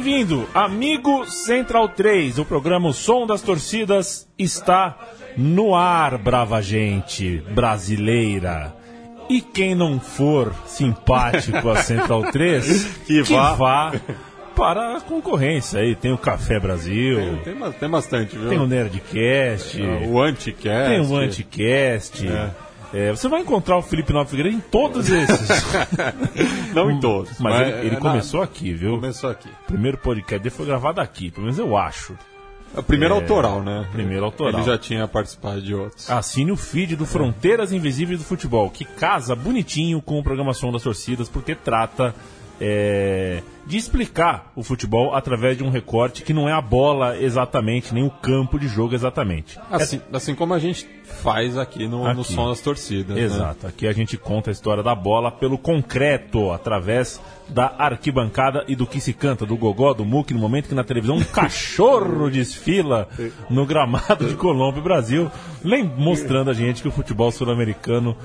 bem-vindo, amigo Central 3. O programa O Som das Torcidas está no ar, brava gente brasileira. E quem não for simpático a Central 3, Que vá. para a concorrência aí. Tem o Café Brasil, Tem, ba- tem bastante, viu? tem o Nerdcast, o Anticast. tem o Anticast. É. É, você vai encontrar o Felipe Nova Figueiredo em todos esses. Não em todos. Mas ele, ele é, começou aqui, viu? Começou aqui. Primeiro podcast dele foi gravado aqui, pelo menos eu acho. É o primeiro autoral, né? primeiro autoral. Ele já tinha participado de outros. Assine o feed do Fronteiras Invisíveis do Futebol, que casa bonitinho com o programação das torcidas, porque trata é, de explicar o futebol através de um recorte que não é a bola exatamente, nem o campo de jogo exatamente. Assim, assim como a gente faz aqui no, no Aqui. Som das Torcidas. né? Exato. Aqui a gente conta a história da bola pelo concreto, através da arquibancada e do que se canta, do gogó, do muque, no momento que na televisão um cachorro desfila no gramado de Colômbia, Brasil, lem- mostrando a gente que o futebol sul-americano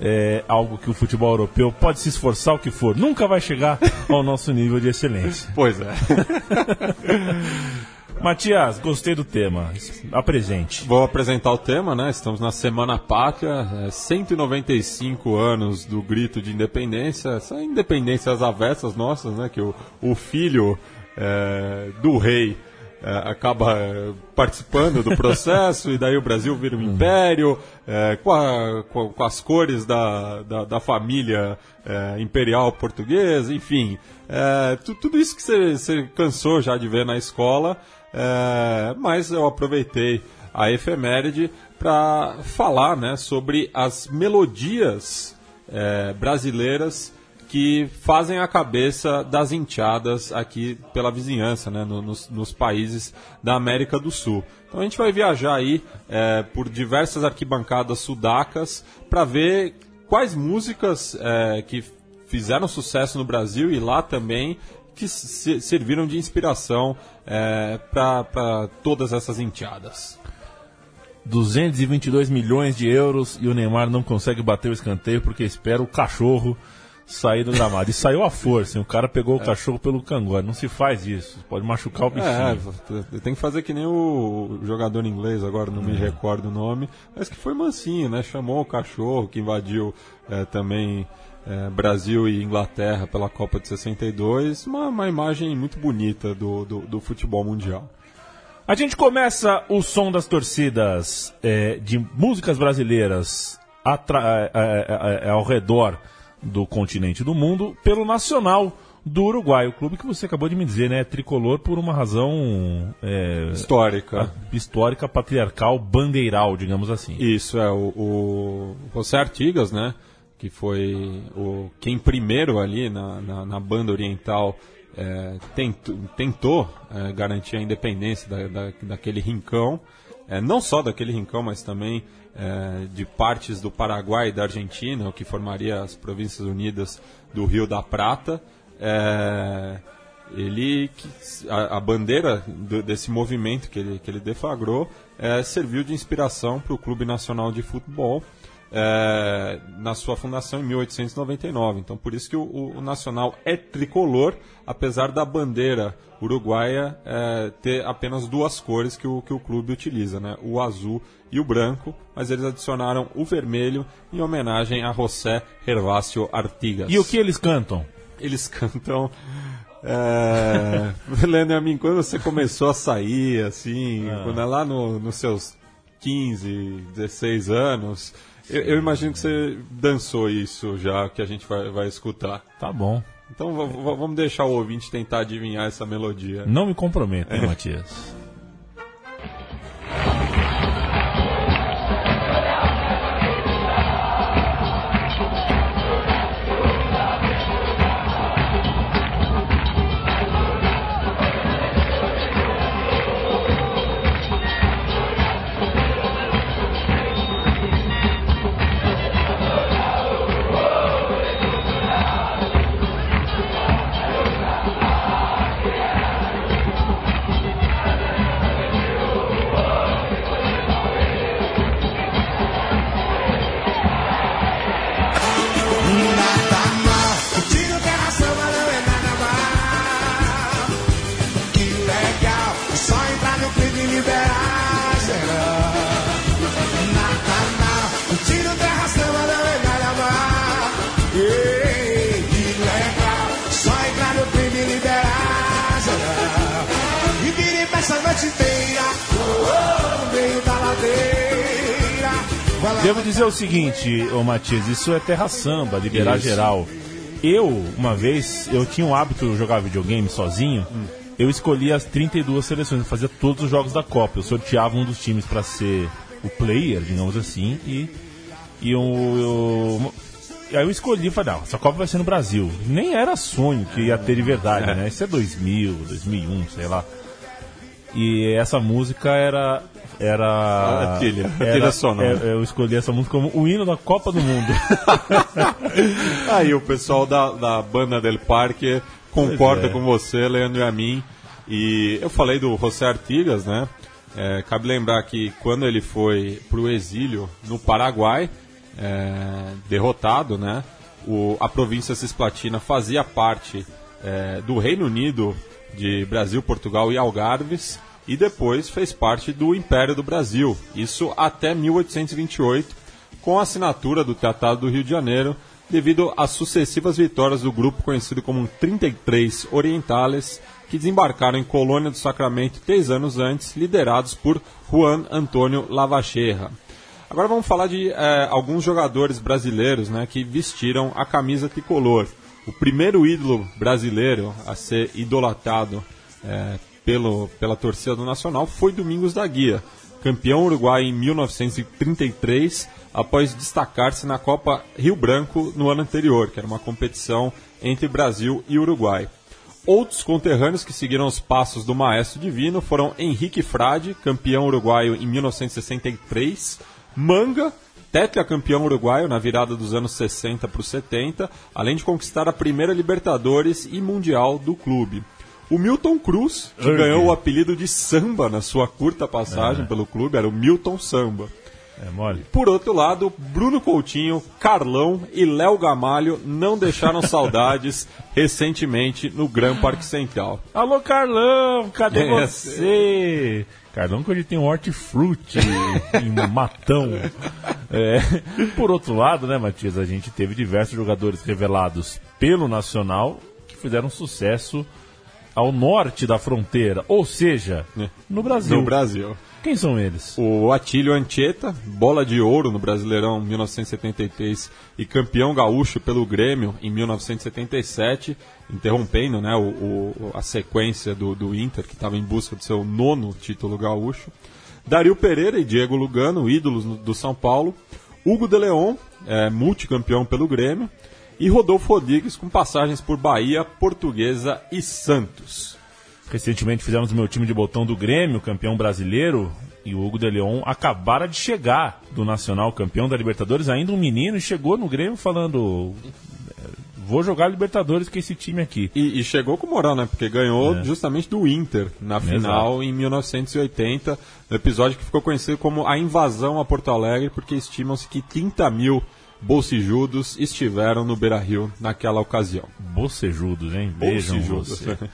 é algo que o futebol europeu pode se esforçar o que for, nunca vai chegar ao nosso nível de excelência. Pois é. Matias, gostei do tema. Apresente. Vou apresentar o tema, né? Estamos na Semana Pátria, é, 195 anos do grito de independência, essa independência às avessas nossas, né? Que o, o filho é, do rei é, acaba é, participando do processo e daí o Brasil vira um império é, com, a- com- as cores da, da, da família é, imperial portuguesa, enfim. É, tu- tudo isso que você- cansou já de ver na escola, é, mas eu aproveitei a efeméride para falar né, sobre as melodias brasileiras que fazem a cabeça das enteadas aqui pela vizinhança, né, no- nos, nos países da América do Sul. Então a gente vai viajar aí é, por diversas arquibancadas sudacas para ver quais músicas é, que fizeram sucesso no Brasil e lá também que se- serviram de inspiração para todas essas enteadas. 222 milhões de euros e o Neymar não consegue bater o escanteio porque espera o cachorro sair do gramado. E saiu à força, hein? o cara pegou o cachorro pelo cangote. Não se faz isso, pode machucar o É, bichinho. tem que fazer que nem o jogador inglês, agora não me recordo o nome, mas que foi mansinho, né? Chamou o cachorro que invadiu é, também é, Brasil e Inglaterra pela Copa de 62. Uma, uma imagem muito bonita do, do, do futebol mundial. A gente começa o som das torcidas é, de músicas brasileiras é, é, é, é, ao redor do continente do mundo pelo Nacional do Uruguai, o clube que você acabou de me dizer, né? Tricolor por uma razão é, Histórica. histórica, patriarcal, bandeiral, digamos assim. Isso, é, o, o José Artigas, né, que foi o, quem primeiro ali na, na, na banda oriental é, tentou, tentou é, garantir a independência da, da, daquele rincão, é, não só daquele rincão, mas também é, de partes do Paraguai e da Argentina, o que formaria as Províncias Unidas do Rio da Prata. É, ele a, a bandeira do- desse movimento que ele, que ele deflagrou é, serviu de inspiração para o Clube Nacional de Futebol é, na sua fundação em 1899. Então, por isso que o, o- Nacional é tricolor, apesar da bandeira uruguaia é, ter apenas duas cores que o, que o clube utiliza, né? o azul e o branco, mas eles adicionaram o vermelho em homenagem a José Gervásio Artigas E o que eles cantam? eles cantam. É, Leandro, a mim, quando você começou a sair, assim, quando é lá no- nos seus 15, 16 anos, eu, eu imagino que você dançou isso já, que a gente vai, vai escutar. Tá bom. Então vamos deixar o ouvinte tentar adivinhar essa melodia. Não me comprometo, hein, Matias? Oh, oh, no meio da ladeira. Devo dizer o seguinte, ô Matias, isso é terra samba, liberar Isso. geral. Eu, uma vez, eu tinha o hábito de jogar videogame sozinho. Eu escolhia as 32 seleções, eu fazia todos os jogos da Copa. Eu sorteava um dos times para ser o player, digamos assim, e, e eu, eu- e aí eu escolhi, falei, não, essa Copa vai ser no Brasil. Nem era sonho que ia ter de verdade, né? Isso é 2000, 2001, sei lá. E essa música era. Era. A trilha, a era- trilha sonora. é, Eu escolhi essa música como o hino da Copa do Mundo. Aí o pessoal da, da banda del Parque concorda é. com você, Leandro e a mim. E eu falei do José Artigas, né? É, cabe lembrar que quando ele foi pro exílio no Paraguai, é, derrotado, né? O, a província Cisplatina fazia parte é, do Reino Unido de Brasil, Portugal e Algarves e depois fez parte do Império do Brasil. Isso até 1828, com a assinatura do Tratado do Rio de Janeiro, devido às sucessivas vitórias do grupo conhecido como 33 Orientales, que desembarcaram em Colônia do Sacramento três anos antes, liderados por Juan Antônio Lavacherra. Agora vamos falar de eh, alguns jogadores brasileiros né, que vestiram a camisa tricolor. O primeiro ídolo brasileiro a ser idolatado eh, pelo, pela torcida do Nacional foi Domingos da Guia, campeão uruguai em 1933, após destacar-se na Copa Rio Branco no ano anterior, que era uma competição entre Brasil e Uruguai. Outros conterrâneos que seguiram os passos do maestro divino foram Henrique Frade, campeão uruguaio em 1963, Manga, tetracampeão uruguaio na virada dos anos 60 para os 70, além de conquistar a primeira Libertadores e Mundial do clube. O Milton Cruz, que ganhou o apelido de Samba na sua curta passagem pelo clube, era o Milton Samba. É mole. Por outro lado, Bruno Coutinho, Carlão e Léo Gamalho não deixaram saudades recentemente no Gran Parque Central. Alô, Carlão, cadê É, você? Carlão que hoje tem um hortifruti em Matão. É, por outro lado, né, Matias, a gente teve diversos jogadores revelados pelo Nacional que fizeram sucesso ao norte da fronteira, ou seja, no Brasil. No Brasil. Quem são eles? O Atílio Anchieta, bola de ouro no Brasileirão 1973 e campeão gaúcho pelo Grêmio em 1977, interrompendo né, o, o- a sequência do, do Inter, que estava em busca do seu nono título gaúcho. Dario Pereira e Diego Lugano, ídolos do São Paulo. Hugo de Leon, é, multicampeão pelo Grêmio. E Rodolfo Rodrigues, com passagens por Bahia, Portuguesa e Santos. Recentemente fizemos o meu time de botão do Grêmio, campeão brasileiro, e o Hugo de Leon acabara de chegar do Nacional, campeão da Libertadores, ainda um menino, e chegou no Grêmio falando: "É, Vou jogar Libertadores com esse time aqui. E, e chegou com moral, né? Porque ganhou justamente do Inter na final em 1980, no episódio que ficou conhecido como a invasão a Porto Alegre, porque estimam-se que 30 mil bolsijudos estiveram no Beira Rio naquela ocasião. Bocejudos, hein? Beijam Bolsijudos. você.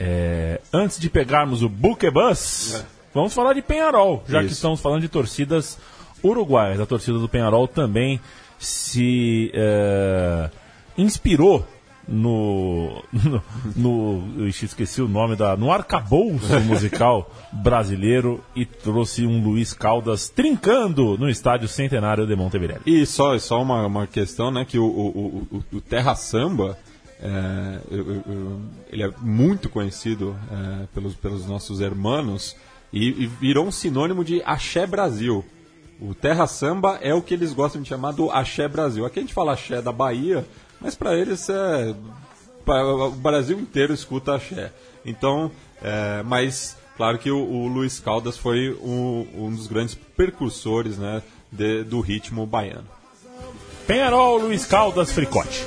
É, antes de pegarmos o Buquebus, vamos falar de Penharol, já que Isso. estamos falando de torcidas uruguaias. A torcida do Penharol também se é, inspirou no, no, no- esqueci o nome da no arcabouço musical brasileiro e trouxe um Luiz Caldas trincando no estádio Centenário de Montevideo. E só, só uma, uma questão, né? Que o, o, o, o Terra Samba, é, eu- eu- ele é muito conhecido é, pelos, pelos nossos hermanos e, e virou um sinônimo de Axé Brasil. O Terra Samba é o que eles gostam de chamar do Axé Brasil. Aqui a gente fala Axé da Bahia, mas para eles é. pra- o Brasil inteiro escuta Axé. Então, é, mas claro que o, o Luiz Caldas foi um, um dos grandes percursores né, de- do ritmo baiano. Penharol, Luiz Caldas, Fricote.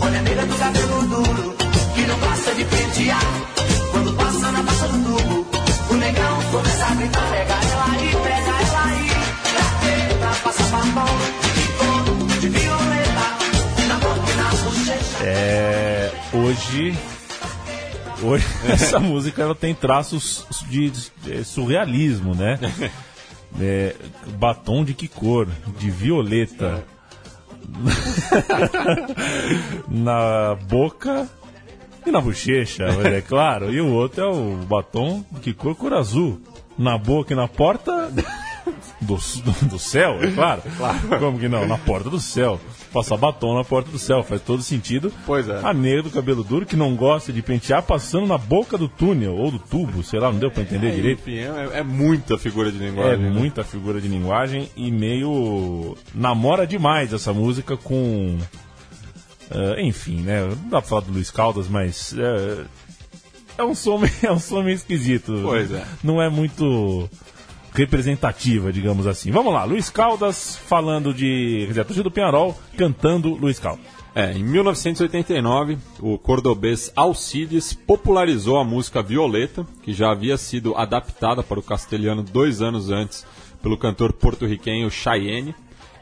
Olha a do cabelo duro, que não gosta de pentear. Quando passa na do tubo, o negão começa a gritar. Pega ela aí, pega ela aí. Pra passar batom de couro, de violeta. Na boca e na bochecha. É, hoje, hoje essa música ela tem traços de, de surrealismo, né? É, batom de que cor? De violeta. na boca e na bochecha, mas é claro. E o outro é o batom de que cor? Cor azul. Na boca e na porta do, do, do céu, é claro. Como que não? Na porta do céu. Passar batom na porta do céu, faz todo sentido. Pois é. A negra do cabelo duro que não gosta de pentear passando na boca do túnel ou do tubo, sei lá, não deu pra entender direito. Enfim, é, é muita figura de É linguagem. né? muita figura de linguagem e meio namora demais essa música com. eh, enfim, né? Não dá pra falar do Luiz Caldas, mas. eh, é, um som, meio- é um som meio esquisito. Pois é. Não é muito representativa, digamos assim. Vamos lá, Luiz Caldas falando de. Quer dizer, a torcida do Penharol cantando Luiz Caldas. É, em 1989, o cordobês Alcides popularizou a música Violeta, que já havia sido adaptada para o castelhano dois anos antes pelo cantor porto-riquenho Cheyenne,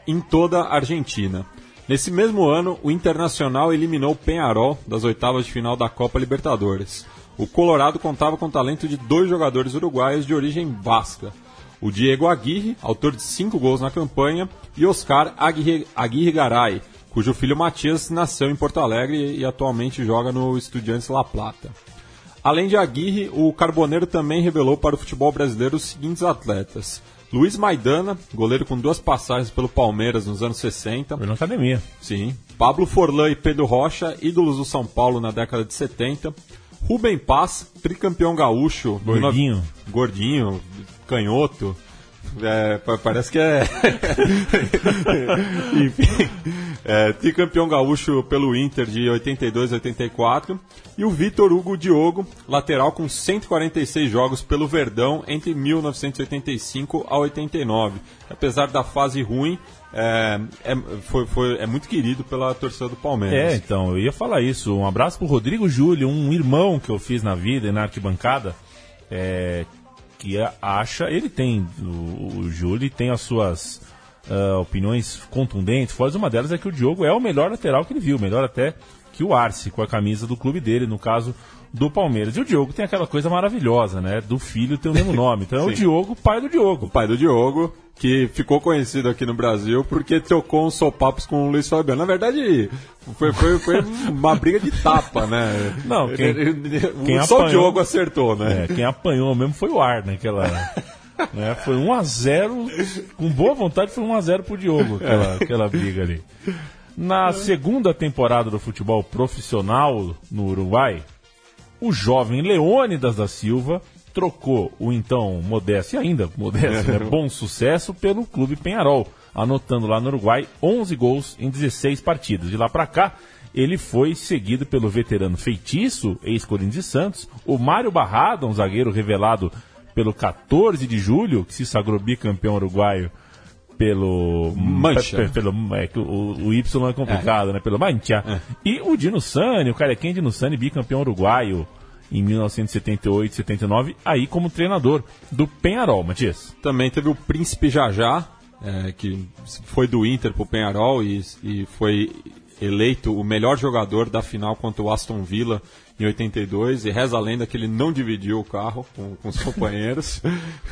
em toda a Argentina. Nesse mesmo ano, o Internacional eliminou Penharol das oitavas de final da Copa Libertadores. O Colorado contava com o talento de dois jogadores uruguaios de origem basca, o Diego Aguirre, autor de cinco gols na campanha, e Oscar Aguirre, Aguirre Garay, cujo filho Matias nasceu em Porto Alegre e atualmente joga no Estudiantes La Plata. Além de Aguirre, o Carboneiro também revelou para o futebol brasileiro os seguintes atletas. Luiz Maidana, goleiro com duas passagens pelo Palmeiras nos anos 60. Foi na academia. Sim. Pablo Forlan e Pedro Rocha, ídolos do São Paulo na década de 70. Rubem Paz, tricampeão gaúcho. Gordinho. Gordinho, canhoto. É, pa- parece que é. Enfim. É, tricampeão gaúcho pelo Inter de 82 e 84. E o Vitor Hugo Diogo, lateral com 146 jogos pelo Verdão entre 1985 a 89. Apesar da fase ruim, é, é, foi, foi- é muito querido pela torcida do Palmeiras. É, então, eu ia falar isso. Um abraço pro Rodrigo Júlio, um irmão que eu fiz na vida e na arquibancada, é, que a- acha, ele tem, o, o Júlio tem as suas ah, opiniões contundentes, fortes. Uma delas é que o Diogo é o melhor lateral que ele viu, melhor até que o Arce, com a camisa do clube dele, no caso do Palmeiras. E o Diogo tem aquela coisa maravilhosa, né? Do filho ter o mesmo nome. Então é o. Diogo, pai do Diogo. o pai do Diogo, que ficou conhecido aqui no Brasil porque trocou uns sopapos com o Luiz Fabiano. Na verdade, foi, foi, foi uma briga de tapa, né? Não, quem- quem Só o apanhou- Diogo acertou, né? É, quem apanhou mesmo foi o Ar naquela. né, foi 1x0, com boa vontade foi 1x0 pro Diogo, aquela, aquela briga ali. Na segunda temporada do futebol profissional no Uruguai, o jovem Leônidas da Silva trocou o então modesto e ainda modesto, né, bom sucesso pelo clube Penharol, anotando lá no Uruguai 11 gols em 16 partidas. De lá pra cá, ele foi seguido pelo veterano feitiço, ex-Corinthians Santos, o Mário Barrada, um zagueiro revelado pelo 14 de julho, que se sagrou bicampeão uruguaio pelo Mancha. pe- pelo é, o, o Y é complicado, né? Pelo Mancha. É. E o Dino Sani, o carequinho Dino Sani, bicampeão uruguaio em 1978, 79, aí como treinador do Penharol, Matias. Também teve o Príncipe Jajá, é, que foi do Inter pro Penharol e, e foi eleito o melhor jogador da final contra o Aston Villa em 82 e reza a lenda que ele não dividiu o carro com, com os companheiros,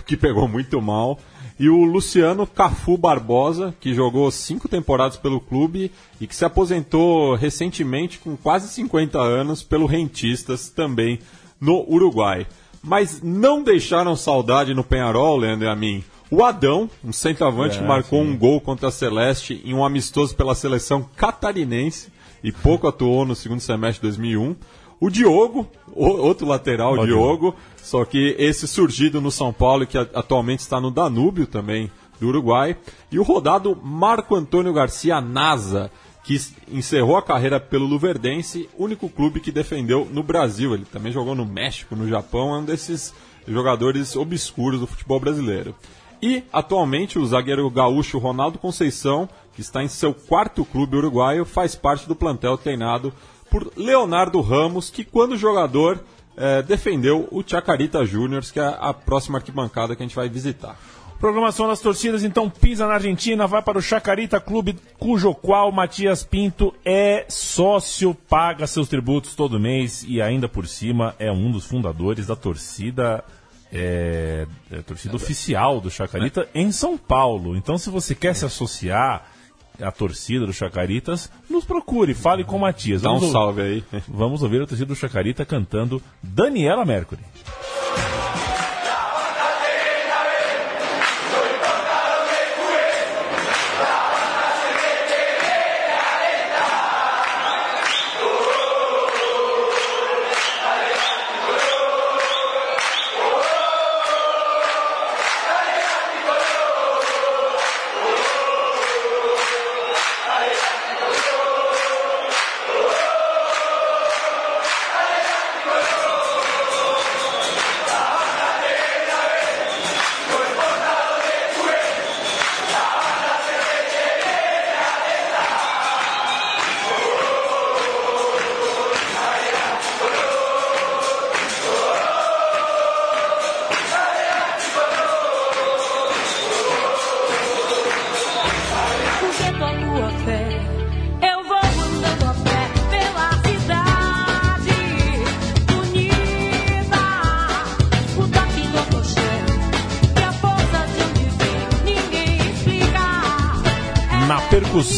que pegou muito mal. E o Luciano Cafu Barbosa, que jogou cinco temporadas pelo clube e que se aposentou recentemente com quase 50 anos pelo Rentistas, também no Uruguai. Mas não deixaram saudade no Penharol, Leandro e a mim. O Adão, um centroavante É, que marcou sim. um gol contra a Celeste em um amistoso pela seleção catarinense e pouco atuou no segundo semestre de 2001. O Diogo, o- outro lateral, Diogo, só que esse surgido no São Paulo, que atualmente está no Danúbio também, do Uruguai. E o rodado Marco Antônio Garcia Nasa, que encerrou a carreira pelo Luverdense, único clube que defendeu no Brasil. Ele também jogou no México, no Japão, é um desses jogadores obscuros do futebol brasileiro. E, atualmente, o zagueiro gaúcho Ronaldo Conceição, que está em seu quarto clube uruguaio, faz parte do plantel treinado por Leonardo Ramos, que, quando jogador, eh, defendeu o Chacarita Juniors, que é a próxima arquibancada que a gente vai visitar. Programação das torcidas, então pisa na Argentina, vai para o Chacarita Clube, cujo qual Matias Pinto é sócio, paga seus tributos todo mês e ainda por cima é um dos fundadores da torcida, é, é torcida oficial do Chacarita em São Paulo. Então se você quer se associar à torcida do Chacaritas, nos procure, fale com o Matias. Dá um salve aí. Vamos ouvir a torcida do Chacarita cantando Daniela Mercury.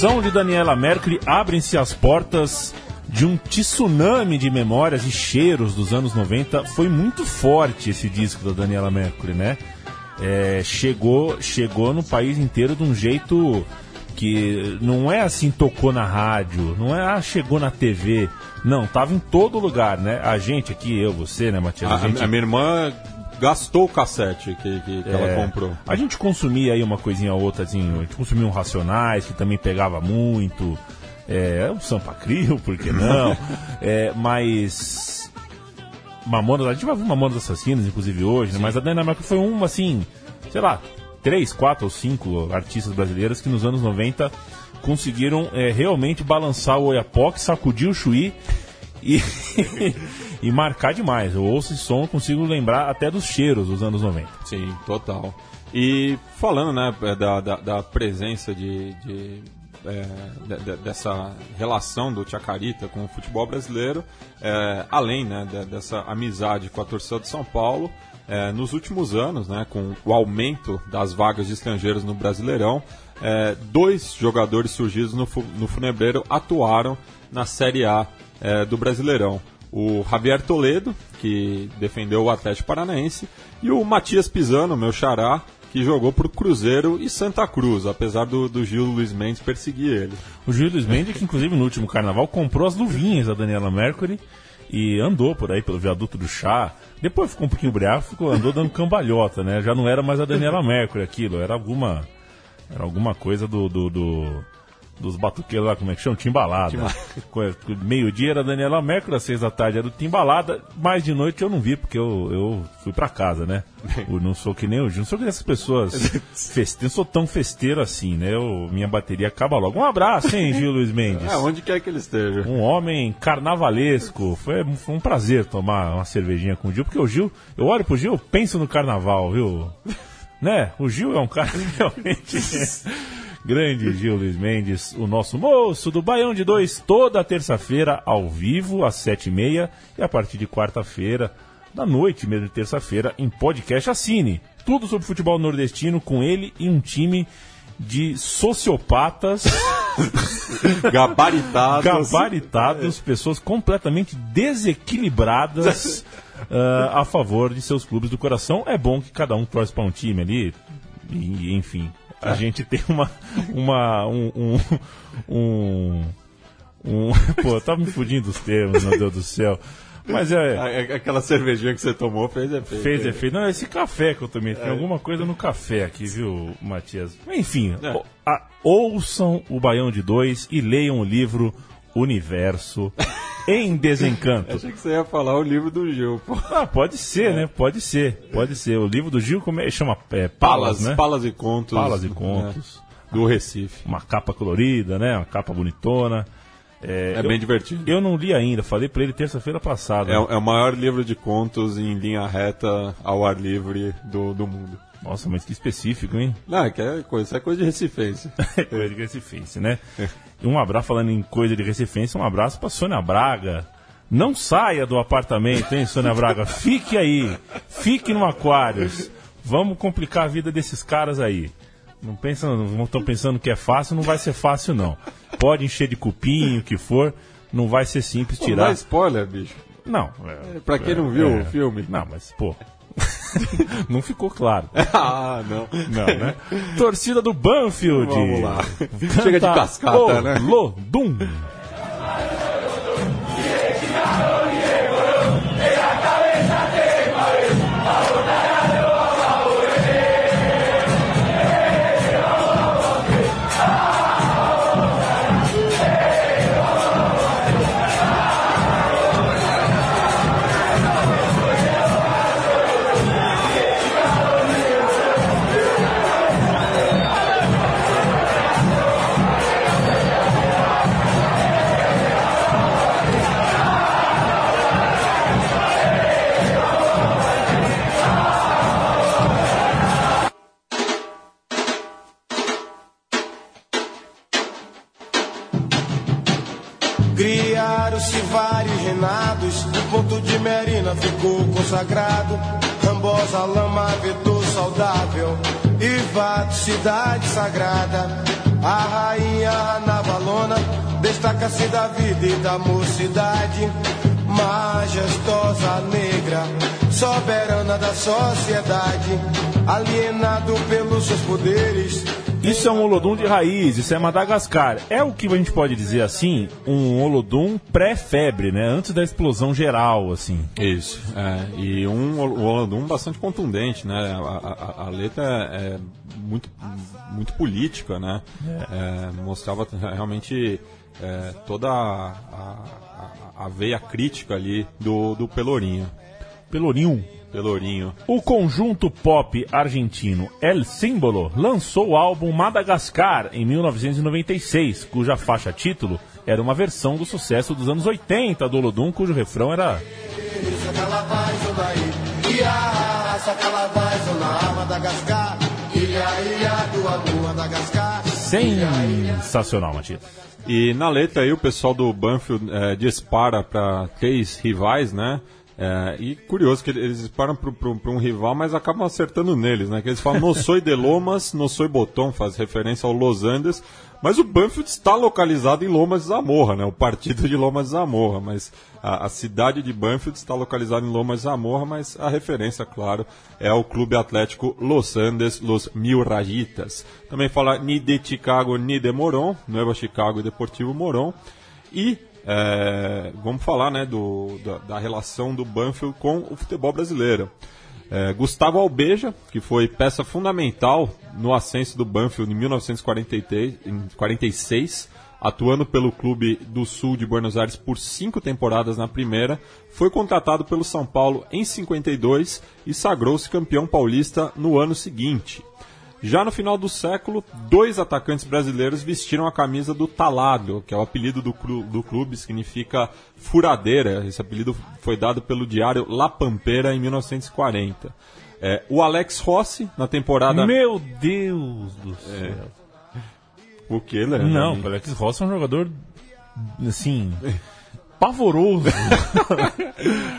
Percussão de Daniela Mercury, abrem-se as portas de um tsunami de memórias e cheiros dos anos 90. Foi muito forte esse disco da Daniela Mercury, né? É, chegou, chegou no país inteiro de um jeito que não é assim, tocou na rádio, não é, ah, chegou na TV. Não, tava em todo lugar, né? A gente aqui, eu, você, né, Matias? A, A gente a minha irmã gastou o cassete que, que, que ela é, comprou. A gente consumia aí uma coisinha ou outra, assim, a gente consumia um Racionais, que também pegava muito, é, o Sampa Crio, por que não? é, mas... Mamonas, a gente vai ver Mamonas Assassinas, inclusive, hoje, né? mas a Dana Mercury foi um, assim, sei lá, três, quatro ou cinco artistas brasileiras que nos anos 90 conseguiram é, realmente balançar o Oiapoque, sacudir o Chuí e, e marcar demais. Eu ouço esse som, consigo lembrar até dos cheiros dos anos 90. Sim, total. E falando né, da, da, da presença de, de, é, de- de- dessa relação do Chacarita com o futebol brasileiro, é, além né, de- dessa amizade com a torcida de São Paulo, é, nos últimos anos, né, com o aumento das vagas de estrangeiros no Brasileirão, é, dois jogadores surgidos no, no Funebreiro atuaram na Série A é, do Brasileirão. O Javier Toledo, que defendeu o Atlético Paranaense, e o Matias Pisano, meu xará, que jogou por Cruzeiro e Santa Cruz, apesar do, do Gil Luiz Mendes perseguir ele. O Júlio Luiz Mendes, que inclusive no último carnaval comprou as luvinhas da Daniela Mercury e andou por aí pelo viaduto do chá. Depois ficou um pouquinho briago, ficou, andou dando cambalhota, né? Já não era mais a Daniela Mercury aquilo, era alguma. Era alguma coisa do. do- do- dos batuqueiros lá, como é que chama? Timbalada. Meio-dia era a Daniela Mercury, às seis da tarde era o Timbalada. Mais de noite eu não vi, porque eu, eu fui pra casa, né? Eu não sou que nem o Gil, não sou que nem essas pessoas feste... não sou tão festeiro assim, né? Eu, minha bateria acaba logo. Um abraço, hein, Gil Luiz Mendes? É, onde quer que ele esteja. Um homem carnavalesco. Foi, foi um prazer tomar uma cervejinha com o Gil, porque o Gil, eu olho pro Gil, penso no carnaval, viu? Né? O Gil é um cara que realmente. Grande Gil Luiz Mendes, o nosso moço do Baião de Dois, toda terça-feira, ao vivo, às sete e meia, e a partir de quarta-feira, da noite mesmo de terça-feira, em podcast Assine. Tudo sobre futebol nordestino com ele e um time de sociopatas Gabaritados. gabaritados, pessoas completamente desequilibradas ah, a favor de seus clubes do coração. É bom que cada um torce para um time ali, e, enfim. A gente tem uma. uma um, um, um, um- Pô, tá me fugindo dos termos, meu Deus do céu. Mas é. Aquela cervejinha que você tomou fez efeito. Fez efeito. Não, esse café que eu tomei. Tem alguma coisa no café aqui, viu, Matias? Enfim, É. ouçam o Baião de Dois e leiam o livro Universo em Desencanto. Achei que você ia falar o livro do Gil. Pô. Ah, pode ser, né? Pode ser. Pode ser. O livro do Gil como é? chama é, Palas, né? Palas e Contos. Palas e Contos. né, do Recife. Uma capa colorida, né? Uma capa bonitona. É, É eu, bem divertido. eu não li ainda, falei pra ele terça-feira passada. É, é o maior livro de contos em linha reta ao ar livre do, do mundo. Nossa, mas que específico, hein? Não, é que é coisa, isso é coisa de recifense. coisa de Recifense, né? E um abraço, falando em coisa de Recifense, um abraço pra Sônia Braga. Não saia do apartamento, hein, Sônia Braga? Fique aí. Fique no Aquários. Vamos complicar a vida desses caras aí. Não pensam, não estão pensando que é fácil, não vai ser fácil, não. Pode encher de cupinho, o que for, não vai ser simples Pô, Dá tirar. spoiler, bicho. Não. É, Pra quem não viu é. o filme. Não, mas, pô. não ficou claro. ah, não. Não, né? Torcida do Banfield. Vamos lá. Chega de cascata, né? Lodum. Ponto de Merina ficou consagrado. Rambosa, lama, vetor saudável, e Vato, cidade sagrada. A rainha Navalona destaca-se da vida e da mocidade. Majestosa negra, soberana da sociedade, alienado pelos seus poderes. Isso é um Olodum de raiz, isso é Madagascar. É o que a gente pode dizer assim, um Olodum pré-febre, né? Antes da explosão geral, assim. Isso. É, e um, Olodum bastante contundente, né? A, a- a letra é muito, muito política, né? É, mostrava realmente é, toda a, a- a veia crítica ali do, do Pelourinho. Pelourinho. Pelourinho. O conjunto pop argentino El Símbolo lançou o álbum Madagascar em 1996, cuja faixa título era uma versão do sucesso dos anos 80 do Olodum, cujo refrão era sensacional, Matias. E na letra aí o pessoal do Banfield é, dispara para três rivais, né? É, e curioso que eles disparam para um rival, mas acabam acertando neles, né? Que eles falam, não sou de Lomas, não sou Botão, faz referência ao Los Andes, mas o Banfield está localizado em Lomas Zamorra, né? O partido de Lomas Zamorra, mas a, a cidade de Banfield está localizada em Lomas Zamorra, mas a referência, claro, é o Clube Atlético Los Andes, Los Mil Rayitas. Também fala ni de Chicago, ni de Moron, Nueva Chicago e Deportivo Moron. E é, vamos falar né, do, da, da relação do Banfield com o futebol brasileiro. É, Gustavo Albeja, que foi peça fundamental no ascenso do Banfield em 1946, atuando pelo clube do sul de Buenos Aires por cinco temporadas na primeira, foi contratado pelo São Paulo em 52 e sagrou-se campeão paulista no ano seguinte. Já no final do século, dois atacantes brasileiros vestiram a camisa do Taladro, que é o apelido do, do clube, significa furadeira. Esse apelido foi dado pelo diário La Pampeira em 1940. É, o Alex Rossi, na temporada. Meu Deus do céu. O que, Leandro? Não, o Alex Rossi é um jogador, assim, pavoroso.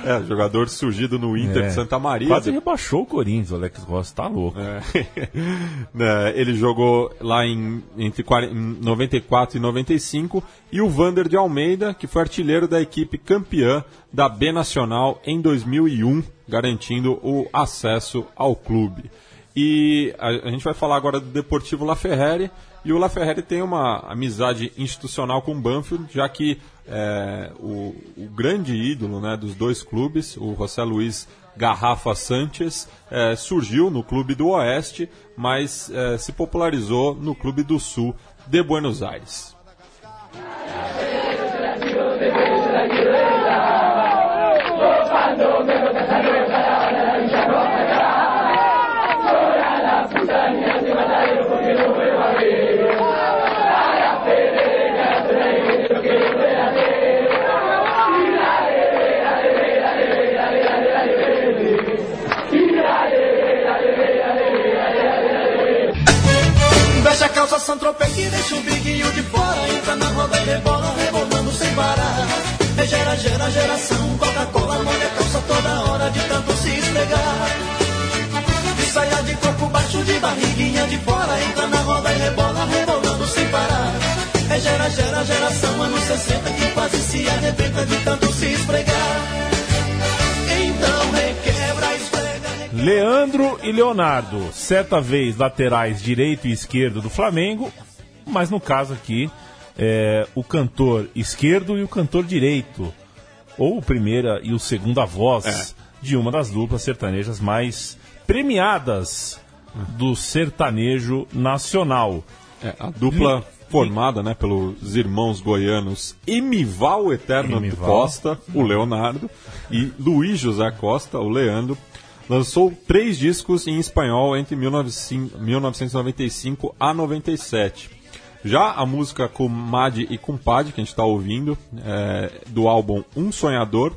É, jogador surgido no Inter É. de Santa Maria. Quase rebaixou o Corinthians, o Alex Rossi, tá louco. É. Né, ele jogou lá em, entre 40 em 94 e 95 e o Vander de Almeida, que foi artilheiro da equipe campeã da B Nacional em 2001, garantindo o acesso ao clube. E a, a gente vai falar agora do Deportivo La Ferrari, E o LaFerrari tem uma amizade institucional com o Banfield, já que é, o, o grande ídolo né, dos dois clubes, o José Luiz Garrafa Sanchez, é, surgiu no clube do Oeste, mas é, se popularizou no clube do Sul de Buenos Aires. Fecha a calça, Santropé que deixa o biguinho de fora. Entra na roda e rebola, rebolando sem parar. É gera, gera, geração. Coca-Cola molha a calça toda hora de tanto se esfregar. De saia de corpo baixo, de barriguinha de fora. Entra na roda e rebola, rebolando sem parar. É gera, gera, geração. Anos 60 que quase se arrebenta de tanto se esfregar. Leandro e Leonardo, certa vez laterais direito e esquerdo do Flamengo, mas no caso aqui, é, o cantor esquerdo e o cantor direito, ou o primeira e o segunda voz de uma das duplas sertanejas mais premiadas do sertanejo nacional. É, a dupla formada né, pelos irmãos goianos Emival Eterno Emival. Costa, o Leonardo, e Luiz José Costa, o Leandro, lançou três discos em espanhol entre 1905 1995 a 97. Já a música Comadre e Compadre, que a gente está ouvindo, é, do álbum Um Sonhador,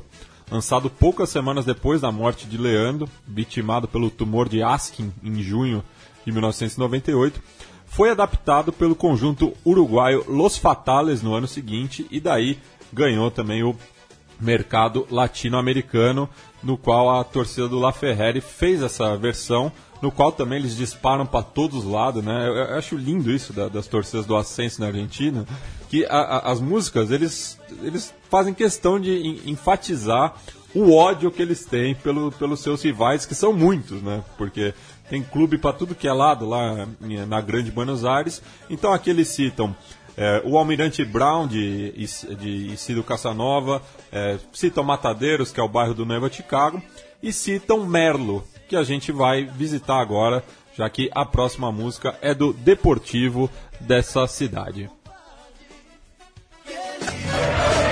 lançado poucas semanas depois da morte de Leandro, vitimado pelo tumor de Askin em junho de 1998, foi adaptado pelo conjunto uruguaio Los Fatales no ano seguinte e daí ganhou também o mercado latino-americano, no qual a torcida do La Ferrari fez essa versão, no qual também eles disparam para todos os lados, né? Eu, eu acho lindo isso da- das torcidas do Ascenso na Argentina, que a- a- as músicas eles, eles fazem questão de en- enfatizar o ódio que eles têm pelo, pelos seus rivais, que são muitos, né? Porque tem clube para tudo que é lado lá na Grande Buenos Aires. Então aqui eles citam é, o Almirante Brown de, de Isidro Casanova, é, citam Matadeiros, que é o bairro do Nova Chicago, e citam Merlo, que a gente vai visitar agora, já que a próxima música é do Deportivo dessa cidade. Você,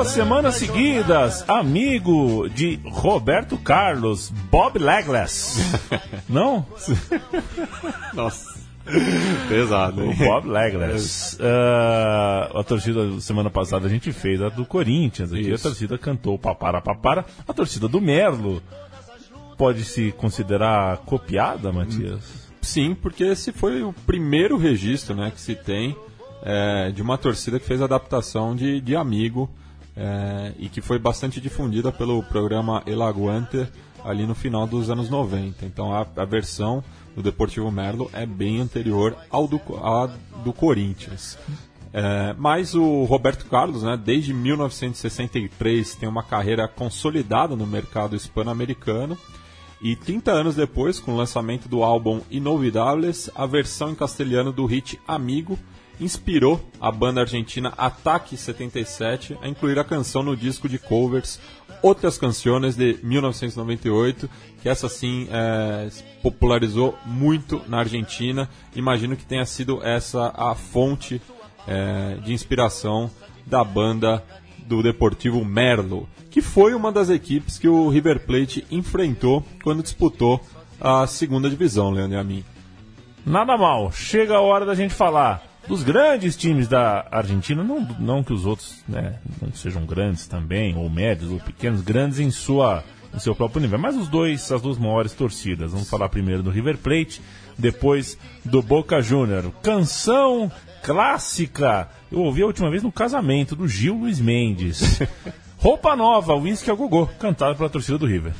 duas semanas seguidas, amigo de Roberto Carlos, Bob Legless. Não? Nossa, pesado, O Bob Legless. Ah, a torcida, semana passada, a gente fez a do Corinthians. Aqui Isso. a torcida cantou Papara Papara. A torcida do Merlo pode se considerar copiada, Matias? Sim, porque esse foi o primeiro registro né, que se tem é, de uma torcida que fez adaptação de, de Amigo é, e que foi bastante difundida pelo programa El Aguante ali no final dos anos 90. Então a, a versão do Deportivo Merlo é bem anterior ao do, à do Corinthians. É, mas o Roberto Carlos, né, desde 1963, tem uma carreira consolidada no mercado hispano-americano. E 30 anos depois, com o lançamento do álbum Inovidables, a versão em castelhano do hit Amigo inspirou a banda argentina Ataque 77 a incluir a canção no disco de covers Outras Canções de 1998, que essa sim é, popularizou muito na Argentina. Imagino que tenha sido essa a fonte é, de inspiração da banda do Deportivo Merlo, que foi uma das equipes que o River Plate enfrentou quando disputou a segunda divisão, Leandro e a mim. Nada mal. Chega a hora da gente falar dos grandes times da Argentina, não, não que os outros né, não sejam grandes também, ou médios, ou pequenos, grandes em sua em seu próprio nível, mas os dois, as duas maiores torcidas. Vamos falar primeiro do River Plate, depois do Boca Júnior. Canção clássica. Eu ouvi a última vez no casamento do Gil Luiz Mendes. Roupa nova, Whisky a Gogô, cantada pela torcida do River.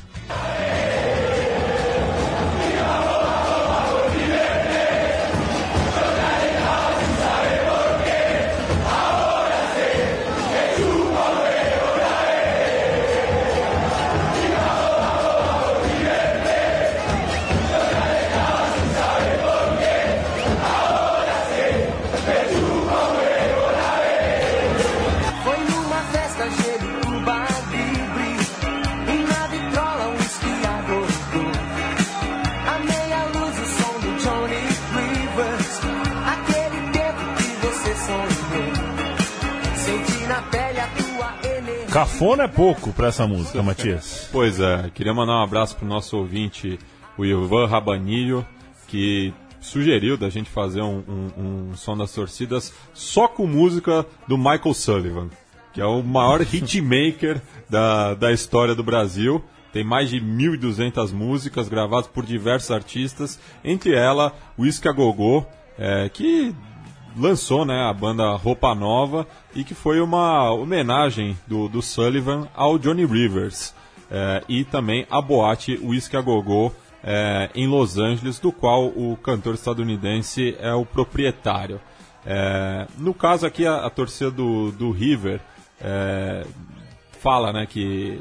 Cafona é pouco pra essa música, Matias. Pois é, queria mandar um abraço pro nosso ouvinte, o Ivan Rabanilho, que sugeriu da gente fazer um, um- um som das torcidas só com música do Michael Sullivan, que é o maior hitmaker da, da história do Brasil. Tem mais de 1.200 músicas gravadas por diversos artistas, entre ela o Isca Gogô, é, que lançou né, a banda Roupa Nova e que foi uma homenagem do, do Sullivan ao Johnny Rivers é, e também a boate Whisky a Gogô é, em Los Angeles, do qual o cantor estadunidense é o proprietário. É, no caso aqui, a, a torcida do, do River fala né, que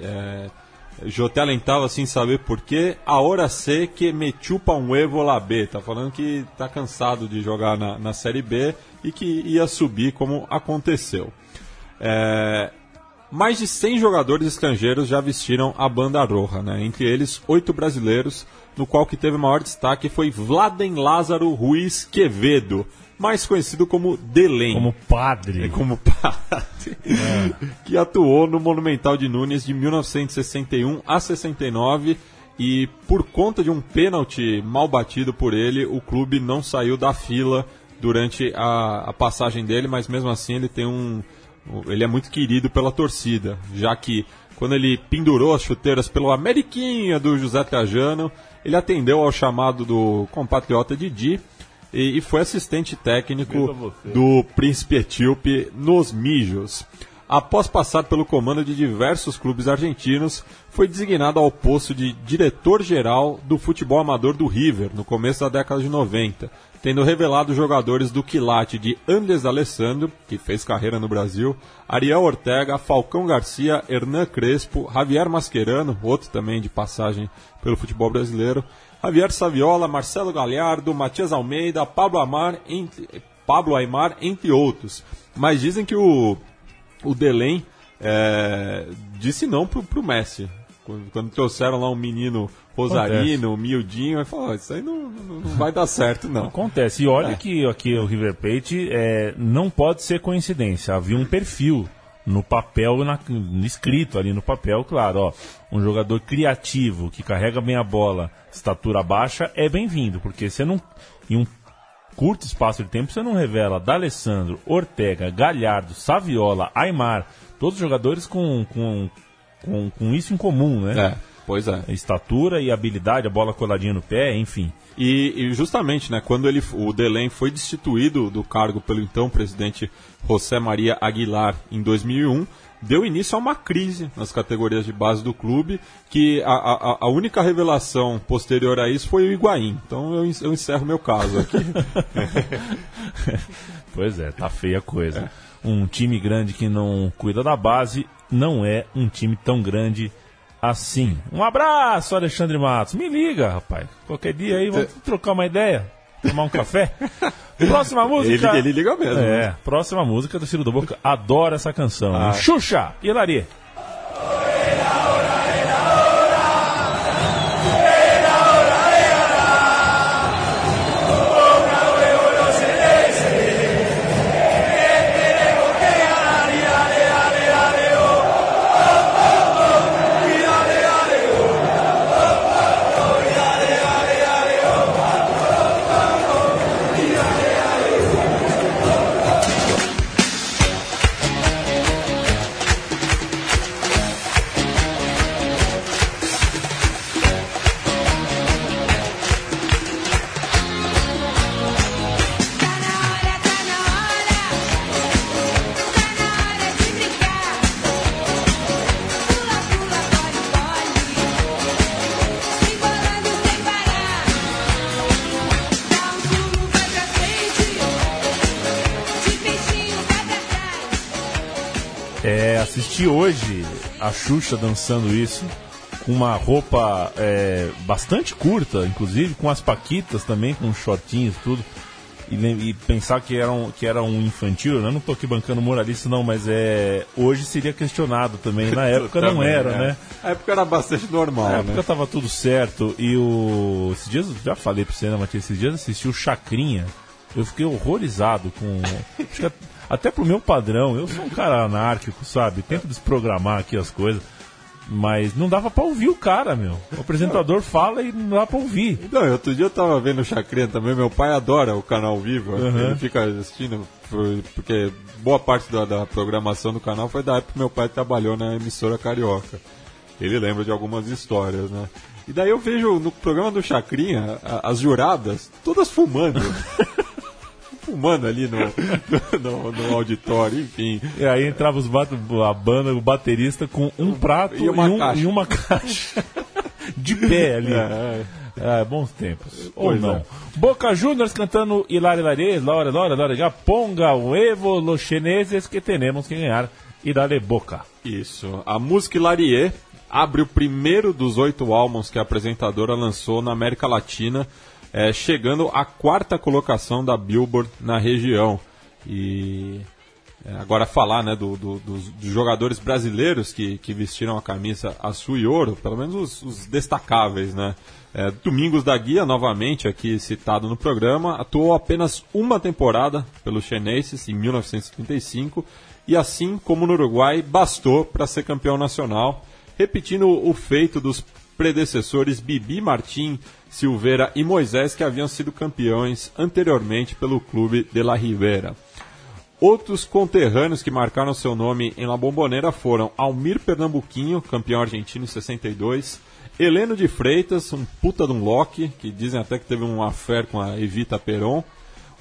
eu te alentava sem saber por quê. Ahora sé que me chupa um huevo la B. Tá falando que tá cansado de jogar na, na Série B e que ia subir como aconteceu. É, mais de 100 jogadores estrangeiros já vestiram a banda roja, né? entre eles oito brasileiros, no qual que teve maior destaque foi Vladen Lázaro Ruiz Quevedo, mais conhecido como Delém. Como padre. É como padre, que atuou no Monumental de Nunes de 1961 a 69 e por conta de um pênalti mal batido por ele, o clube não saiu da fila durante a, a passagem dele, mas mesmo assim ele tem um ele é muito querido pela torcida, já que quando ele pendurou as chuteiras pelo Ameriquinha do José Trajano, ele atendeu ao chamado do compatriota Didi e, e foi assistente técnico do Príncipe Etíope nos Mijos. Após passar pelo comando de diversos clubes argentinos, foi designado ao posto de diretor-geral do futebol amador do River no começo da década de 90, tendo revelado jogadores do quilate de Andres D'Alessandro, que fez carreira no Brasil, Ariel Ortega, Falcão Garcia, Hernan Crespo, Javier Mascherano, outro também de passagem pelo futebol brasileiro, Javier Saviola, Marcelo Galhardo, Matias Almeida, Pablo Amar, entre, Pablo Aymar, entre outros. Mas dizem que o, o Delém é, disse não pro, pro Messi. Quando, quando trouxeram lá um menino rosarino, miudinho, ele falou, "Ah, isso aí não, não, não vai dar certo, não. Acontece. E olha que aqui o River Plate é, não pode ser coincidência. Havia um perfil no papel, na, escrito ali no papel, claro, ó. Um jogador criativo, que carrega bem a bola, estatura baixa, é bem-vindo, porque você não. Em um curto espaço de tempo, você não revela D'Alessandro, Ortega, Galhardo, Saviola, Aymar, todos jogadores com, com, com, com isso em comum, né? É, pois é. Estatura e habilidade, a bola coladinha no pé, enfim. E, e justamente, né, quando ele, o Delém foi destituído do cargo pelo então presidente José Maria Aguilar em 2001, deu início a uma crise nas categorias de base do clube, que a, a, a única revelação posterior a isso foi o Higuaín. Então eu, eu encerro meu caso aqui. Pois é, tá feia a coisa. Um time grande que não cuida da base não é um time tão grande assim. Um abraço, Alexandre Matos. Me liga, rapaz. Qualquer dia aí, vamos trocar uma ideia, tomar um café. Próxima Ele, música. ele liga mesmo. né? É, próxima música do Ciro do Boca. Adoro essa canção. Ah. Xuxa e Lari. É, assisti hoje a Xuxa dançando isso. Com uma roupa é, bastante curta, inclusive, com as paquitas também, com shortinhos e tudo. E, e pensar que era, um, que era um infantil, né? eu não tô aqui bancando moralista, não, mas é. Hoje seria questionado também. Na época não Também, era, é. né? A época era bastante normal, Na né? época tava tudo certo. E o. Esses dias, já falei pra você, né, Matias? Esses dias eu assisti o Chacrinha. Eu fiquei horrorizado com. Até pro meu padrão, eu sou um cara anárquico, sabe? Tento desprogramar aqui as coisas. Mas não dava pra ouvir o cara, meu. O apresentador fala e não dá pra ouvir. Não, outro dia eu tava vendo o Chacrinha também, meu pai adora o canal vivo, Uhum. ele fica assistindo, porque boa parte da, da programação do canal foi da época que meu pai trabalhou na emissora Carioca. Ele lembra de algumas histórias, né? E daí eu vejo no programa do Chacrinha, a- as juradas, todas fumando. fumando ali no, no, no auditório, enfim. E aí entrava os bat- a banda, o baterista com um prato E e, uma um- caixa. e uma caixa. De pé ali. É, Ah, bons tempos. Ou não. é. Boca Juniors cantando Hilari Larez, Laura, Laura, Laura, Gaponga, Evo, los chineses que tenemos que ganhar. E dale Boca. Isso. A música Hilarie abre o primeiro dos oito álbuns que a apresentadora lançou na América Latina, eh, chegando à quarta colocação da Billboard na região. E eh, agora falar né, do- do- dos, dos jogadores brasileiros que, que vestiram a camisa azul e ouro, pelo menos os, os destacáveis, né? Eh, Domingos da Guia, novamente aqui citado no programa, atuou apenas uma temporada pelos chineses em 1935 e assim como no Uruguai, bastou para ser campeão nacional, repetindo o feito dos predecessores Bibi Martim, Silveira e Moisés, que haviam sido campeões anteriormente pelo clube de La Rivera. Outros conterrâneos que marcaram seu nome em La Bombonera foram Almir Pernambuquinho, campeão argentino em 62, Heleno de Freitas, um puta de um Loki, que dizem até que teve um affair com a Evita Peron,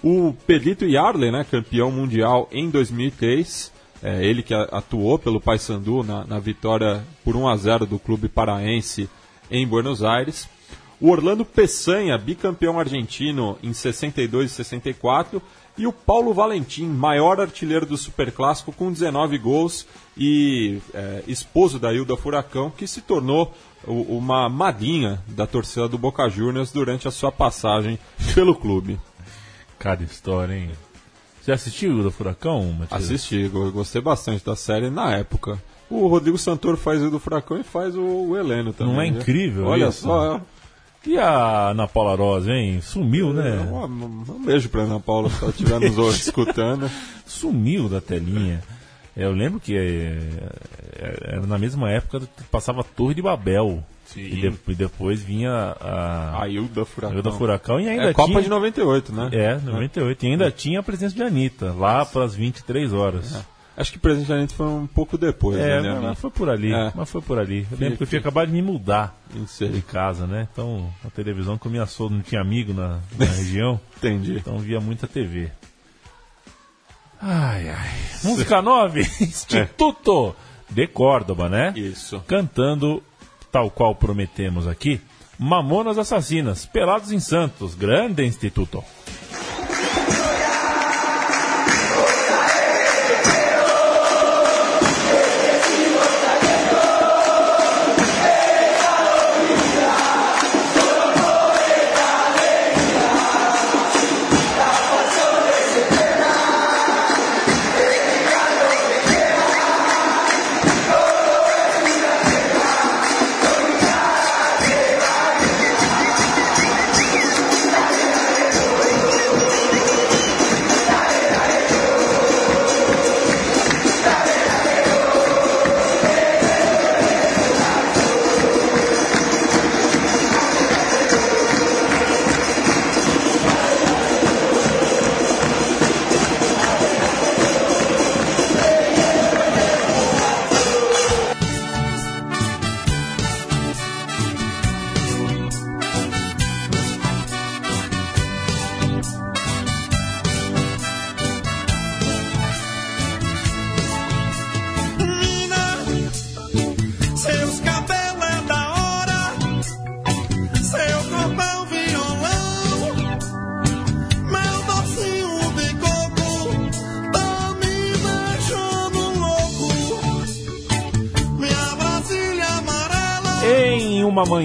o Pedrito Yarley, né, campeão mundial em 2003, é, ele que atuou pelo Paysandu na, na vitória por 1 a 0 do clube paraense em Buenos Aires. O Orlando Peçanha, bicampeão argentino em 62 e 64. E o Paulo Valentim, maior artilheiro do Superclássico com 19 gols e é, esposo da Hilda Furacão, que se tornou o- uma madrinha da torcida do Boca Juniors durante a sua passagem pelo clube. Cada história, hein? Você assistiu do Furacão, Matias? Assisti, go- gostei bastante da série na época. O Rodrigo Santoro faz o do Furacão e faz o, o Heleno também. Não é né? incrível Olha isso? só, E a Ana Paula Rosa, hein? Sumiu, né? um, um beijo pra Ana Paula se ela estiver nos ouvindo, escutando. Sumiu da telinha. É, Eu lembro que é, é, era na mesma época que passava Torre de Babel. Sim. E, de- e depois vinha a, A Hilda Furacão. a do Furacão e ainda É Copa tinha... de 98, né? É, 98. E ainda tinha a presença de Anitta, lá pelas 23 horas. Acho que Presente Anitta foi um pouco depois, É, né? mas, foi por ali. É. Mas foi por ali. Eu lembro que eu tinha acabado de me mudar de casa, né? Então a televisão comia solto, não tinha amigo na, na região. Entendi. Então via muita TV. Ai, ai. Música 9, Instituto de Córdoba, né? Isso. Cantando, tal qual prometemos aqui, Mamonas Assassinas, Pelados em Santos, grande instituto.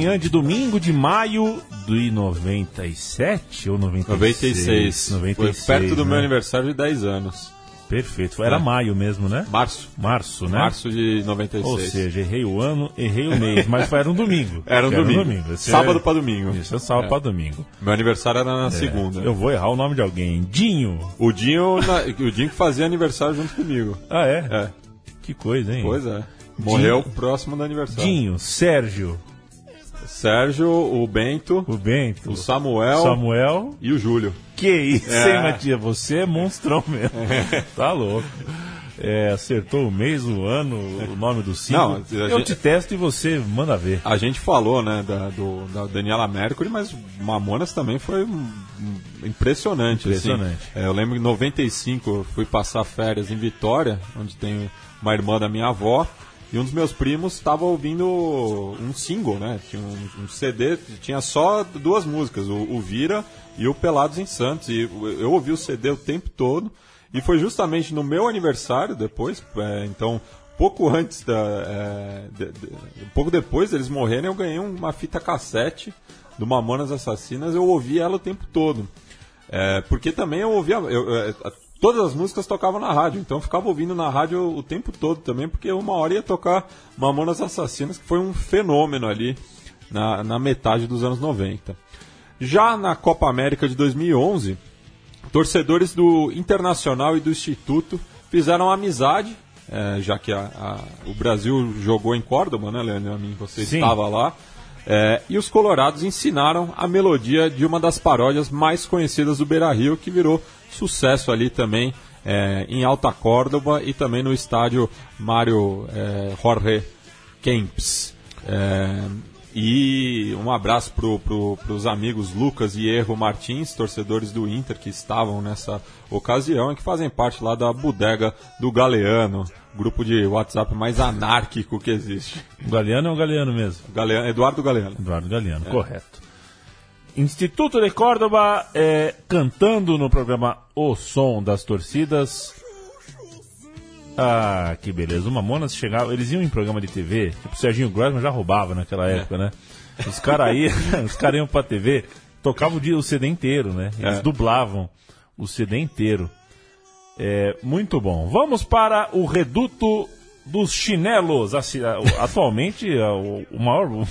Manhã de domingo de maio de 97 ou 96? 96. 96 Foi perto do né? meu aniversário de 10 anos. Perfeito. Era É. maio mesmo, né? Março. Março, né? Março de 96. Ou seja, errei o ano, errei o mês, mas foi- era um domingo. Era um domingo. Esse Sábado é- pra domingo. Isso, é sábado É. pra domingo. Meu aniversário era na É, segunda. Eu vou errar o nome de alguém. Dinho. O Dinho, na- o Dinho que fazia aniversário junto comigo. Ah, é? É, Que coisa, hein? pois é. Morreu próximo do aniversário. Dinho, Sérgio, Sérgio, o Bento, o Bento, o Samuel Samuel. e o Júlio. Que isso, É. hein, Matias? Você é monstrão mesmo. Tá louco. É, acertou o mês, o ano, o nome do a Eu gente- te testo e você manda ver. A gente falou, né, da, do, da Daniela Mercury, mas Mamonas também foi impressionante. Impressionante. assim. É, eu lembro que em 95 eu fui passar férias em Vitória, onde tem uma irmã da minha avó, e um dos meus primos estava ouvindo um single, né? Tinha um, um CD, tinha só duas músicas, o, o Vira e o Pelados em Santos. E eu ouvi o CD o tempo todo. E foi justamente no meu aniversário depois, é, então pouco antes da. é, de- de- pouco depois deles morrerem, eu ganhei uma fita cassete do Mamonas Assassinas, eu ouvi ela o tempo todo. É, porque também eu ouvia. eu- é, a- todas as músicas tocavam na rádio, então eu ficava ouvindo na rádio o tempo todo também, porque uma hora ia tocar Mamonas Assassinas, que foi um fenômeno ali na, na metade dos anos 90. Já na Copa América de 2011, torcedores do Internacional e do Instituto fizeram amizade, eh, já que a- a- o Brasil jogou em Córdoba, né, Leandro? Amin? Você Sim. estava lá. Eh, e os colorados ensinaram a melodia de uma das paródias mais conhecidas do Beira Rio, que virou sucesso ali também eh, em Alta Córdoba e também no estádio Mário eh, Jorge Kempis. É, e um abraço para pro, os amigos Lucas e Erro Martins, torcedores do Inter que estavam nessa ocasião e que fazem parte lá da bodega do Galeano, grupo de WhatsApp mais anárquico que existe. O Galeano é o Galeano mesmo. Galeano, Eduardo Galeano. Eduardo Galeano, correto. Instituto de Córdoba é, cantando no programa O Som das Torcidas. Ah, que beleza. O Mamonas chegava, eles iam em programa de TV, tipo o Serginho Grossman já roubava naquela época, né? Os caras iam, os caras iam pra TV, tocavam o, dia, o CD inteiro, né? Eles É. dublavam o CD inteiro. É, muito bom. Vamos para o reduto dos chinelos. Atualmente, é o, o maior o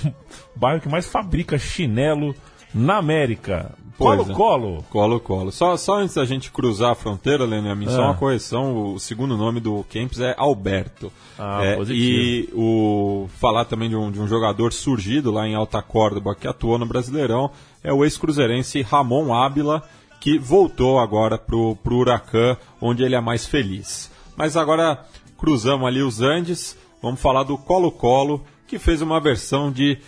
bairro que mais fabrica chinelo na América. Pois é. Colo-Colo. Colo Colo. Só, só antes da gente cruzar a fronteira, Leandro, só Ah. uma correção: o segundo nome do Kempis é Alberto. Ah, É, positivo. e o falar também de um, de um jogador surgido lá em Alta Córdoba que atuou no Brasileirão é o ex-cruzeirense Ramon Ábila, que voltou agora pro, pro Huracan, onde ele é mais feliz. Mas agora cruzamos ali os Andes, vamos falar do Colo-Colo, que fez uma versão de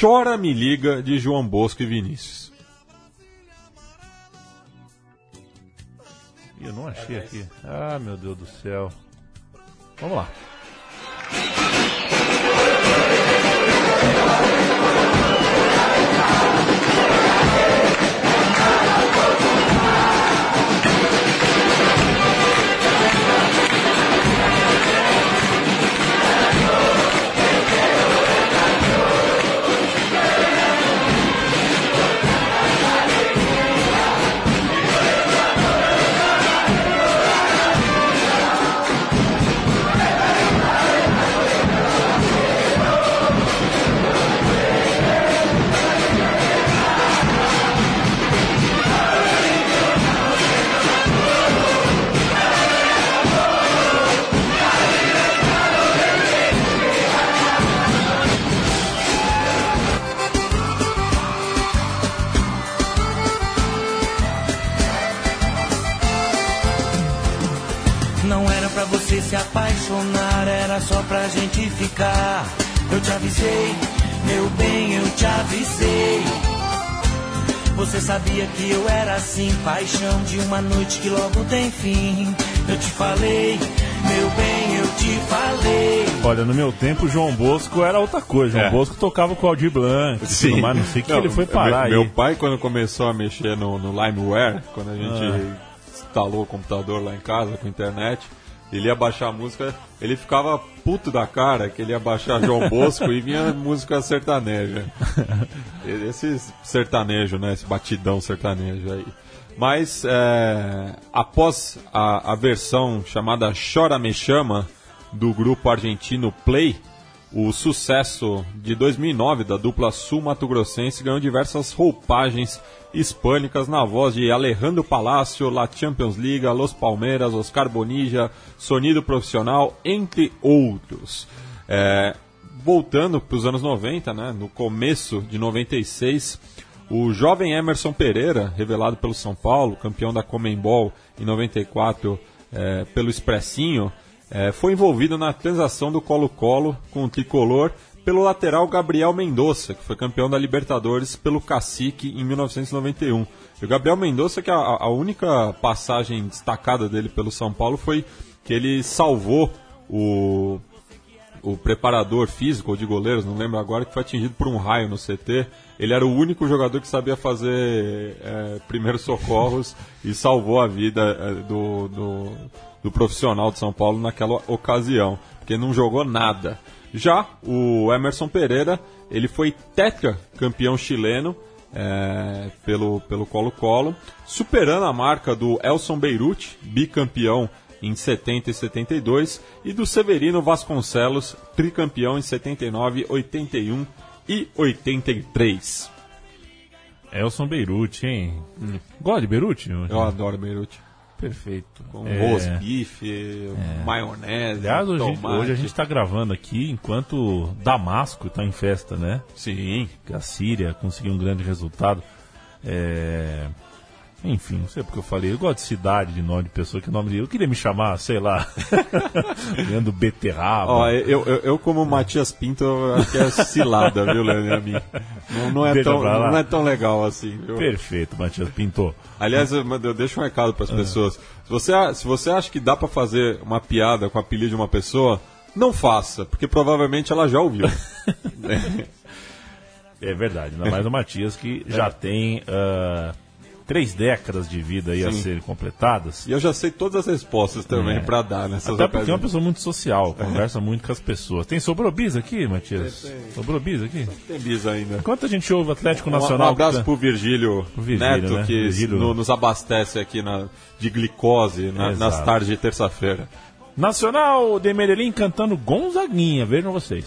Chora Me Liga de João Bosco e Vinícius. Eu não achei aqui. Ah, meu Deus do céu. Vamos lá. Você se apaixonar, era só pra gente ficar. Eu te avisei, meu bem, eu te avisei. Você sabia que eu era assim, paixão de uma noite que logo tem fim. Eu te falei, meu bem, eu te falei. Olha, no meu tempo, João Bosco era outra coisa. João É. Bosco tocava com o Aldir Blanc tudo mais. Não sei o que Não, ele foi parar meu, aí. meu pai, quando começou a mexer no, no LimeWare, quando a gente Ah. instalou o computador lá em casa com internet, ele ia baixar a música, ele ficava puto da cara que ele ia baixar João Bosco e vinha música sertaneja. Esse sertanejo, né? Esse batidão sertanejo aí. Mas é, após a, a versão chamada Chora Me Chama do grupo argentino Play, o sucesso de 2009 da dupla sul-mato-grossense ganhou diversas roupagens hispânicas na voz de Alejandro Palácio, La Champions League, Los Palmeiras, Oscar Bonilla, Sonido Profissional, entre outros. É, voltando para os anos 90, né, no começo de 96, o jovem Emerson Pereira, revelado pelo São Paulo, campeão da Comembol em 94 é, pelo Expressinho, é, foi envolvido na transação do Colo-Colo com o tricolor pelo lateral Gabriel Mendonça, que foi campeão da Libertadores pelo Cacique em 1991. E o Gabriel Mendonça, que a, a única passagem destacada dele pelo São Paulo foi que ele salvou o, o preparador físico ou de goleiros, não lembro agora, que foi atingido por um raio no CT. Ele era o único jogador que sabia fazer é, primeiros socorros e salvou a vida é, do, do, do profissional de São Paulo naquela ocasião, porque não jogou nada. Já o Emerson Pereira, ele foi tetra campeão chileno é, pelo pelo Colo-Colo, superando a marca do Elson Beirute, bicampeão em 70 e 72, e do Severino Vasconcelos, tricampeão em 79, 81 e 83. Elson Beirute, hein? Gosta de Beirute? Eu adoro Beirute. Perfeito. Com É, roast bife, maionese, Aliás, hoje, tomate. hoje a gente está gravando aqui enquanto Damasco está em festa, né? Sim, a Síria conseguiu um grande resultado. É, Enfim, não sei porque eu falei. Eu gosto de cidade, de nome de pessoa, que nome de. Eu queria me chamar, sei lá. Leandro Beterraba. Ó, eu, eu, eu como Matias Pinto, acho que é cilada, viu, Leandro? a mim. Não, não, é Deixa tão, não é tão legal assim, viu? Perfeito, Matias Pinto. Aliás, eu, eu deixo um recado para as pessoas. Se você, se você acha que dá para fazer uma piada com o apelido de uma pessoa, não faça, porque provavelmente ela já ouviu. É verdade, ainda mais o Matias que já tem ah, três décadas de vida aí a Sim. serem completadas. e eu já sei todas as respostas também É. para dar nessas Até porque é uma pessoa muito social, conversa muito com as pessoas. Tem sobrou bis aqui, Matias? Tem, bis aqui? Tem bis ainda. Enquanto a gente ouve o Atlético Um, Nacional. um abraço tá- pro Virgílio, Pro Virgílio, Neto, né? que Virgílio. no- nos abastece aqui na, de glicose na- nas tardes de terça-feira. Nacional de Medellín cantando Gonzaguinha, vejam vocês.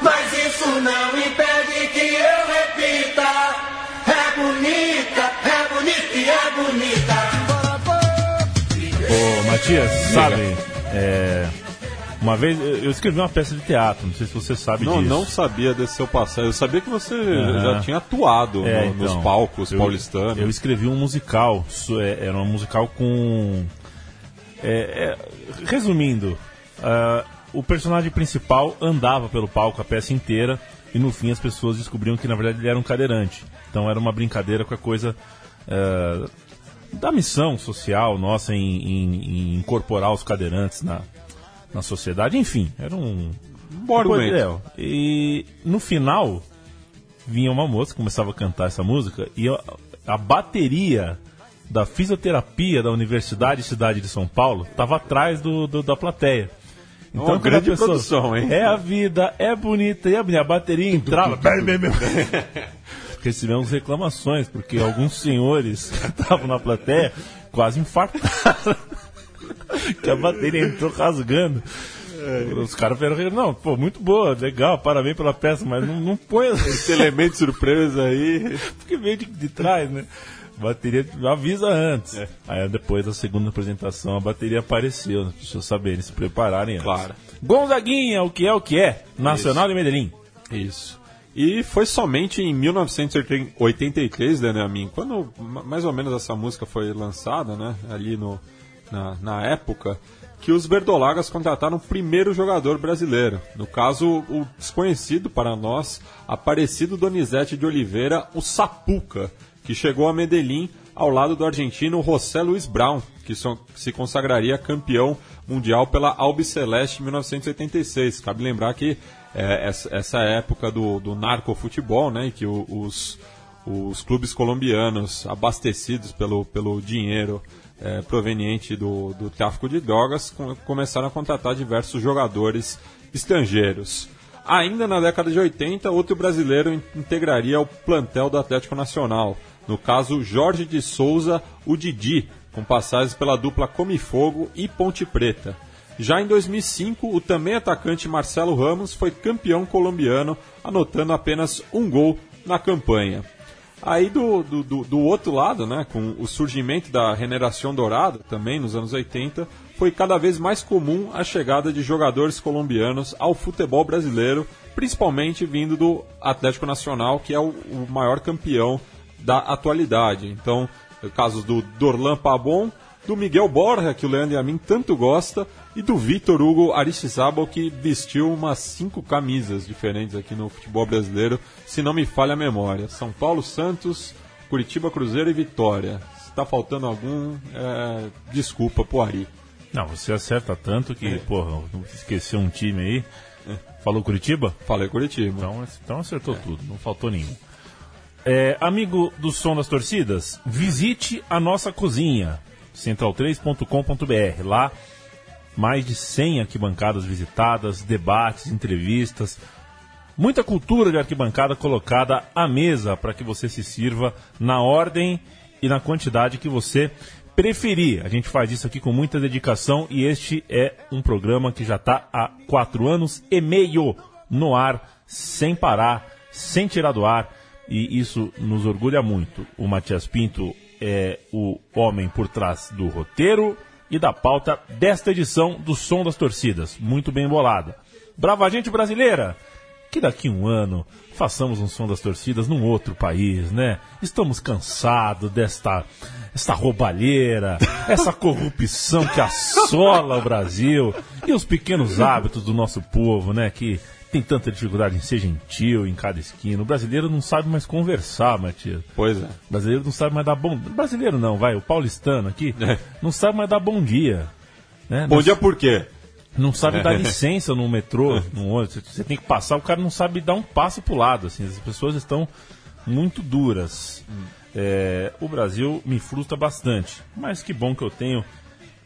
Mas isso não impede que eu repita. É bonita, é bonita e é bonita. Ô, Matias, sabe, é, uma vez eu escrevi uma peça de teatro, não sei se você sabe Não, disso. não sabia desse seu passado. Eu sabia que você Aham. já tinha atuado É, no- nos então, palcos eu- paulistanos. Eu escrevi um musical, é, era um musical com. é, é, resumindo, ah, o personagem principal andava pelo palco a peça inteira e no fim as pessoas descobriam que na verdade ele era um cadeirante. Então era uma brincadeira com a coisa ah, da missão social nossa em, em- em incorporar os cadeirantes na, na sociedade. Enfim, era um, Depois, argumento. é, e no final vinha uma moça, começava a cantar essa música e a, a bateria da fisioterapia da Universidade Cidade de São Paulo estava atrás do, do- da plateia. Uma quando a grande produção, hein? É a vida, é bonita, e a, minha bateria entrava. bem, bem, bem. Recebemos reclamações, porque alguns senhores que estavam na plateia quase infartaram. que a bateria entrou rasgando. Os caras vieram não, pô, muito boa, legal, parabéns pela peça, mas não, não põe Esse elemento de surpresa aí. porque veio de, de trás, né? Bateria avisa antes. Aí depois da segunda apresentação a bateria apareceu, né? as pessoas saberem se prepararem antes. Claro. Gonzaguinha, o que é o que é? Nacional de Medellín. Isso. E foi somente em 1983, né, Amin, quando ma- mais ou menos essa música foi lançada, né, ali no, na, na época, que os Verdolagas contrataram o primeiro jogador brasileiro. No caso, o desconhecido para nós, Aparecido Donizete de Oliveira, o Sapuca, que chegou a Medellín ao lado do argentino José Luiz Brown, que se consagraria campeão mundial pela Albiceleste em 1986. Cabe lembrar que é, essa, época do, do narcofutebol, né, que os, os clubes colombianos abastecidos pelo, pelo dinheiro é, proveniente do, do tráfico de drogas com- começaram a contratar diversos jogadores estrangeiros. Ainda na década de 80, outro brasileiro in- integraria o plantel do Atlético Nacional. No caso, Jorge de Souza, o Didi, com passagens pela dupla Come Fogo e Ponte Preta. Já em 2005, o também atacante Marcelo Ramos foi campeão colombiano, anotando apenas um gol na campanha. Aí do, do, do- outro lado, né, com o surgimento da Generação Dourada, também nos anos 80, foi cada vez mais comum a chegada de jogadores colombianos ao futebol brasileiro, principalmente vindo do Atlético Nacional, que é o, o maior campeão da atualidade. Então, casos do Dorlan Pabon, do Miguel Borja, que o Leandro e a mim tanto gosta, e do Vitor Hugo Aristizábal, que vestiu umas cinco camisas diferentes aqui no futebol brasileiro, se não me falha a memória. São Paulo Santos, Curitiba Cruzeiro e Vitória. Se está faltando algum, é, desculpa pro Ari. Não, você acerta tanto que, É. porra, esqueceu um time aí. Falou Curitiba? Falei Curitiba. Então, então acertou tudo, não faltou nenhum. É, amigo do Som das Torcidas, visite a nossa cozinha, central3.com.br. Lá, mais de 100 arquibancadas visitadas, debates, entrevistas, muita cultura de arquibancada colocada à mesa para que você se sirva na ordem e na quantidade que você preferir. A gente faz isso aqui com muita dedicação e este é um programa que já está há quatro anos e meio no ar, sem parar, sem tirar do ar e isso nos orgulha muito. O Matias Pinto é o homem por trás do roteiro e da pauta desta edição do Som das Torcidas, muito bem bolada. Brava gente brasileira! que daqui a um ano façamos um som das torcidas num outro país, né? Estamos cansados desta esta roubalheira, essa corrupção que assola o Brasil e os pequenos hábitos do nosso povo, né? Que tem tanta dificuldade em ser gentil em cada esquina. O brasileiro não sabe mais conversar, Matias. Pois é. O brasileiro não sabe mais dar bom. Brasileiro não, vai, o paulistano aqui não sabe mais dar bom dia. Né? Bom Não dia por quê? não sabe dar licença no metrô, no ônibus. Você tem que passar, o cara não sabe dar um passo pro lado. Assim, as pessoas estão muito duras. É, o Brasil me frustra bastante, mas que bom que eu tenho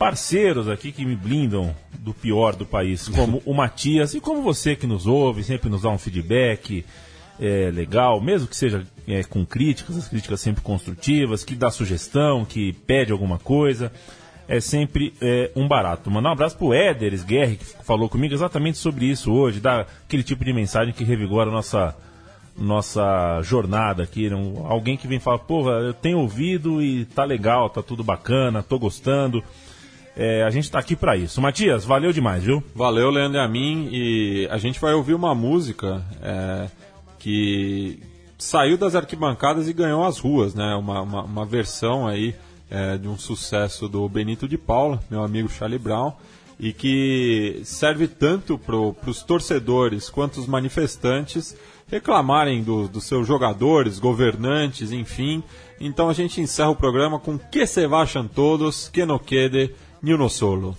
parceiros aqui que me blindam do pior do país, como o Matias e como você que nos ouve, sempre nos dá um feedback é, legal, mesmo que seja é, com críticas, as críticas sempre construtivas, que dá sugestão, que pede alguma coisa é sempre é, um barato. Mandar um abraço pro Éder Guerre, que falou comigo exatamente sobre isso hoje, dá aquele tipo de mensagem que revigora a nossa, nossa jornada aqui. né? Alguém que vem falar, pô, eu tenho ouvido e tá legal, tá tudo bacana, tô gostando. É, a gente tá aqui para isso. Matias, valeu demais, viu? Valeu, Leandro e a mim. E a gente vai ouvir uma música é, que saiu das arquibancadas e ganhou as ruas, né? Uma, uma, uma versão aí é, de um sucesso do Benito de Paula, meu amigo Charlie Brown, e que serve tanto para os torcedores quanto os manifestantes reclamarem do- dos seus jogadores, governantes, enfim. Então a gente encerra o programa com Que se vachan todos, que no quede ni uno solo.